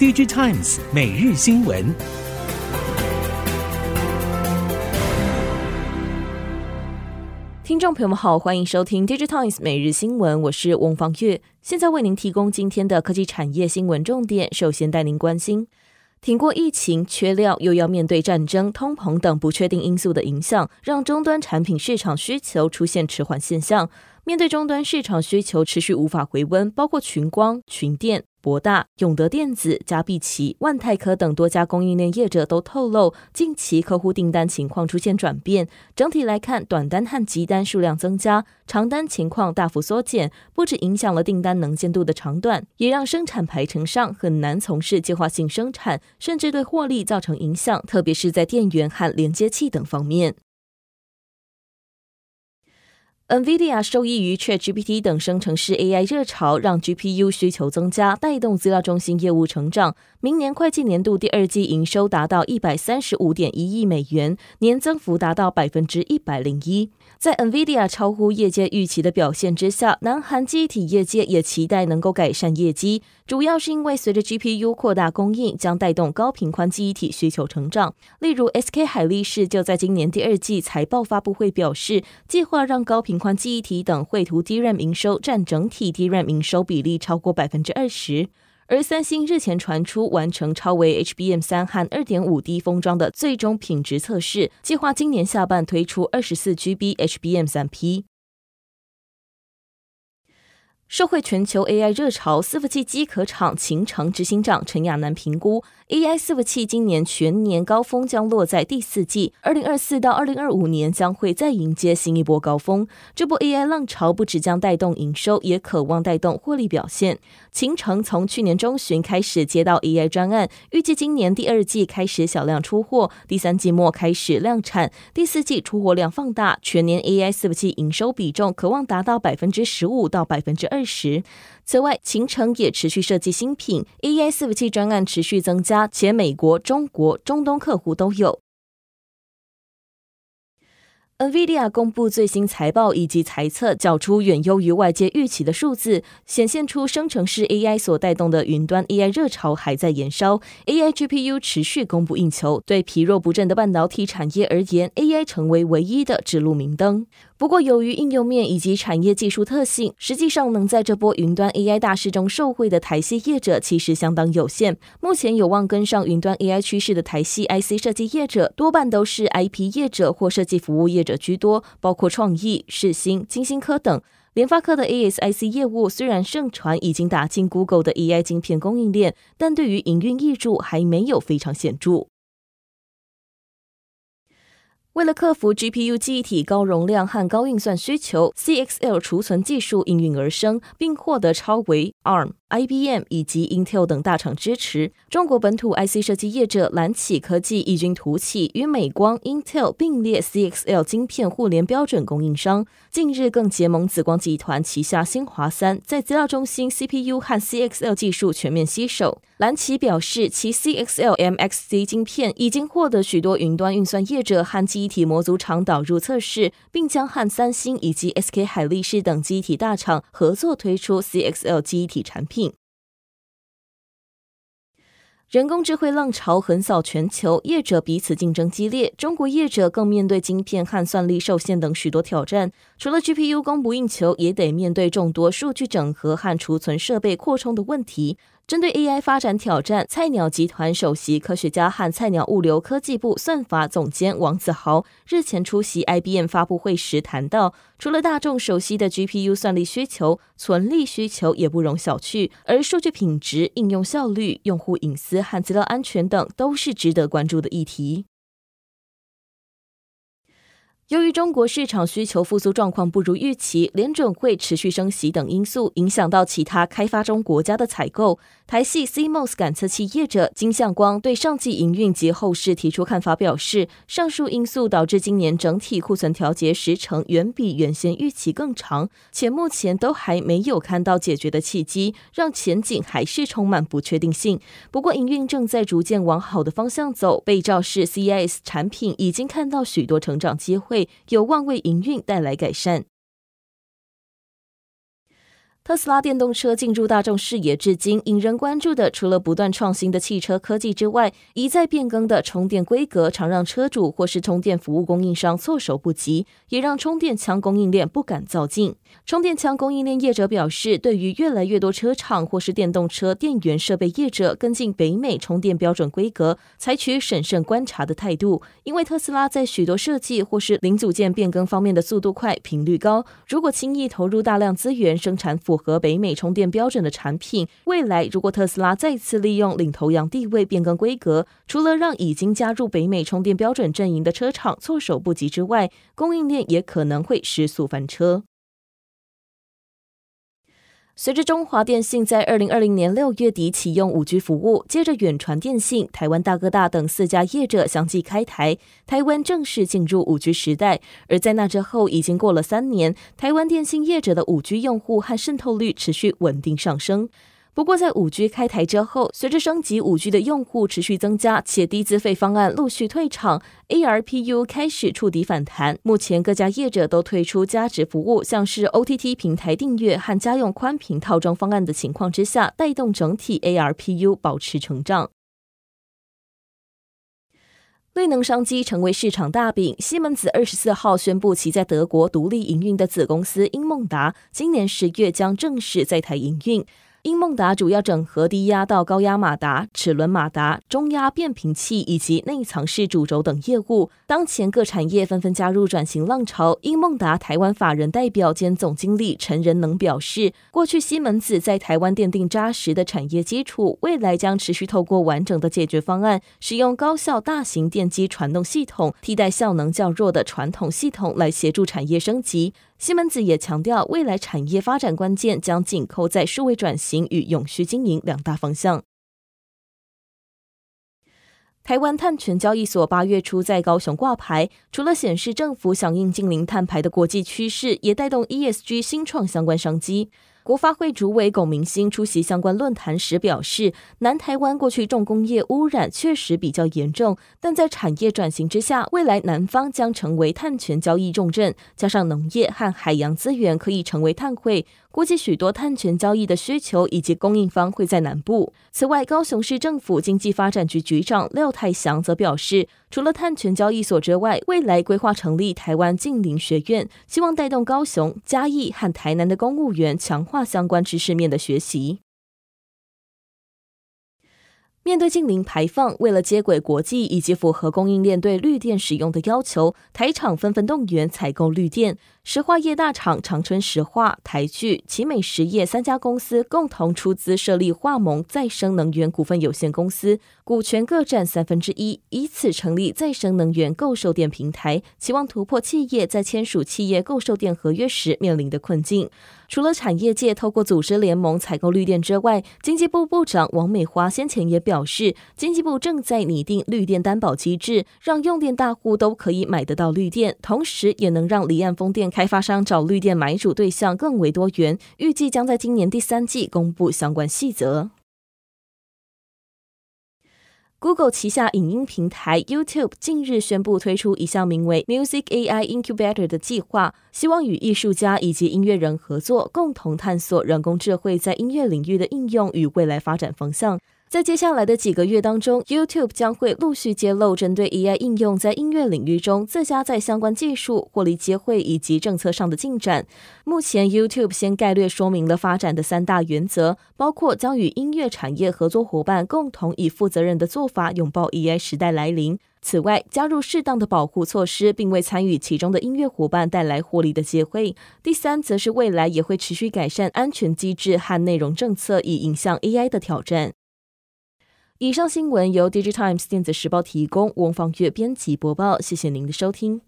DigiTimes 每日新闻。听众朋友们好，欢迎收听 DigiTimes 每日新闻，我是翁方月，现在为您提供今天的科技产业新闻重点。首先带您关心。挺过疫情、缺料，又要面对战争、通膨等不确定因素的影响，让终端产品市场需求出现迟缓现象。面对终端市场需求持续无法回温，包括群光、群电。博大、永德电子、嘉必奇、万泰科等多家供应链业者都透露，近期客户订单情况出现转变。整体来看，短单和急单数量增加，长单情况大幅缩减，不止影响了订单能见度的长短，也让生产排程上很难从事计划性生产，甚至对获利造成影响，特别是在电源和连接器等方面。NVIDIA 受益于 ChatGPT 等生成式 AI 热潮，让 GPU 需求增加，带动资料中心业务成长。明年会计年度第二季营收达到一百三十五点一亿美元，年增幅达到百分之一百零一。在 NVIDIA 超乎业界预期的表现之下，南韩记忆体业界也期待能够改善业绩，主要是因为随着 GPU 扩大供应，将带动高频宽记忆体需求成长。例如，SK 海力士就在今年第二季财报发布会表示，计划让高频宽记忆体等绘图 DRAM 营收占整体 DRAM 营收比例超过百分之二十。而三星日前传出完成超微 HBM 三和二点五 D 封装的最终品质测试，计划今年下半推出二十四 GB HBM 三 P。受惠全球 AI 热潮，伺服器机壳厂秦诚执行长陈亚楠评估，AI 伺服器今年全年高峰将落在第四季，二零二四到二零二五年将会再迎接新一波高峰。这波 AI 浪潮不只将带动营收，也渴望带动获利表现。秦诚从去年中旬开始接到 AI 专案，预计今年第二季开始小量出货，第三季末开始量产，第四季出货量放大，全年 AI 伺服器营收比重可望达到百分之十五到百分之二。时，此外，秦城也持续设计新品，AI 伺服器专案持续增加，且美国、中国、中东客户都有。NVIDIA 公布最新财报以及财测，缴出远优于外界预期的数字，显现出生成式 AI 所带动的云端 AI 热潮还在延烧，AI GPU 持续供不应求。对疲弱不振的半导体产业而言，AI 成为唯一的指路明灯。不过，由于应用面以及产业技术特性，实际上能在这波云端 AI 大势中受惠的台系业者其实相当有限。目前有望跟上云端 AI 趋势的台系 IC 设计业者，多半都是 IP 业者或设计服务业者者居多，包括创意、世芯、晶心科等。联发科的 ASIC 业务虽然盛传已经打进 Google 的 AI 晶片供应链，但对于营运益处还没有非常显著。为了克服 GPU 记忆体高容量和高运算需求，CXL 储存技术应运而生，并获得超微、ARM。IBM 以及 Intel 等大厂支持，中国本土 IC 设计业者蓝启科技异军突起，与美光、Intel 并列 CXL 晶片互联标准供应商。近日更结盟紫光集团旗下新华三，在资料中心 CPU 和 CXL 技术全面吸手。蓝旗表示，其 CXL MXC 晶片已经获得许多云端运算业者和记忆体模组厂导入测试，并将和三星以及 SK 海力士等记忆体大厂合作推出 CXL 记忆体产品。人工智慧浪潮横扫全球，业者彼此竞争激烈。中国业者更面对晶片和算力受限等许多挑战。除了 GPU 供不应求，也得面对众多数据整合和储存设备扩充的问题。针对 AI 发展挑战，菜鸟集团首席科学家和菜鸟物流科技部算法总监王子豪日前出席 IBM 发布会时谈到，除了大众熟悉的 GPU 算力需求，存力需求也不容小觑，而数据品质、应用效率、用户隐私和资料安全等都是值得关注的议题。由于中国市场需求复苏状况不如预期，联准会持续升息等因素，影响到其他开发中国家的采购。台系 CMOS 感测器业者金相光对上季营运及后市提出看法，表示上述因素导致今年整体库存调节时程远比原先预期更长，且目前都还没有看到解决的契机，让前景还是充满不确定性。不过营运正在逐渐往好的方向走，被照是 CIS 产品已经看到许多成长机会，有望为营运带来改善。特斯拉电动车进入大众视野至今，引人关注的除了不断创新的汽车科技之外，一再变更的充电规格，常让车主或是充电服务供应商措手不及，也让充电枪供应链不敢造进。充电枪供应链业者表示，对于越来越多车厂或是电动车电源设备业者跟进北美充电标准规格，采取审慎观察的态度，因为特斯拉在许多设计或是零组件变更方面的速度快、频率高，如果轻易投入大量资源生产符和北美充电标准的产品，未来如果特斯拉再次利用领头羊地位变更规格，除了让已经加入北美充电标准阵营的车厂措手不及之外，供应链也可能会失速翻车。随着中华电信在二零二零年六月底启用五 G 服务，接着远传电信、台湾大哥大等四家业者相继开台，台湾正式进入五 G 时代。而在那之后，已经过了三年，台湾电信业者的五 G 用户和渗透率持续稳定上升。不过，在五 G 开台之后，随着升级五 G 的用户持续增加，且低资费方案陆续退场，ARPU 开始触底反弹。目前各家业者都推出加值服务，像是 OTT 平台订阅和家用宽频套装方案的情况之下，带动整体 ARPU 保持成长。绿能商机成为市场大饼，西门子二十四号宣布，其在德国独立营运的子公司英梦达，今年十月将正式在台营运。英梦达主要整合低压到高压马达、齿轮马达、中压变频器以及内藏式主轴等业务。当前各产业纷纷加入转型浪潮。英梦达台湾法人代表兼总经理陈仁能表示，过去西门子在台湾奠定扎实的产业基础，未来将持续透过完整的解决方案，使用高效大型电机传动系统，替代效能较弱的传统系统，来协助产业升级。西门子也强调，未来产业发展关键将紧扣在数位转型与永续经营两大方向。台湾碳权交易所八月初在高雄挂牌，除了显示政府响应近零碳排的国际趋势，也带动 ESG 新创相关商机。国发会主委龚明鑫出席相关论坛时表示，南台湾过去重工业污染确实比较严重，但在产业转型之下，未来南方将成为碳权交易重镇，加上农业和海洋资源可以成为碳汇。估计许多碳权交易的需求以及供应方会在南部。此外，高雄市政府经济发展局局长廖泰祥则表示，除了碳权交易所之外，未来规划成立台湾近邻学院，希望带动高雄、嘉义和台南的公务员强化相关知识面的学习。面对近零排放，为了接轨国际以及符合供应链对绿电使用的要求，台厂纷纷动员采购绿电。石化业大厂长春石化、台聚、奇美实业三家公司共同出资设立化盟再生能源股份有限公司，股权各占三分之一，以此成立再生能源购售电平台，期望突破企业在签署企业购售电合约时面临的困境。除了产业界透过组织联盟采购绿电之外，经济部部长王美花先前也表示，经济部正在拟定绿电担保机制，让用电大户都可以买得到绿电，同时也能让离岸风电开开发商找绿电买主对象更为多元。预计将在今年第三季公布相关细则。Google 旗下影音平台 YouTube 近日宣布推出一项名为 Music AI Incubator 的计划，希望与艺术家以及音乐人合作，共同探索人工智慧在音乐领域的应用与未来发展方向。在接下来的几个月当中，YouTube 将会陆续揭露针对 AI 应用在音乐领域中自家在相关技术、获利机会以及政策上的进展。目前，YouTube 先概略说明了发展的三大原则，包括将与音乐产业合作伙伴共同以负责任的做法拥抱 AI 时代来临。此外，加入适当的保护措施，并为参与其中的音乐伙伴带来获利的机会。第三，则是未来也会持续改善安全机制和内容政策，以迎向 AI 的挑战。以上新闻由《Digitimes 电子时报》提供，翁方月编辑播报。谢谢您的收听。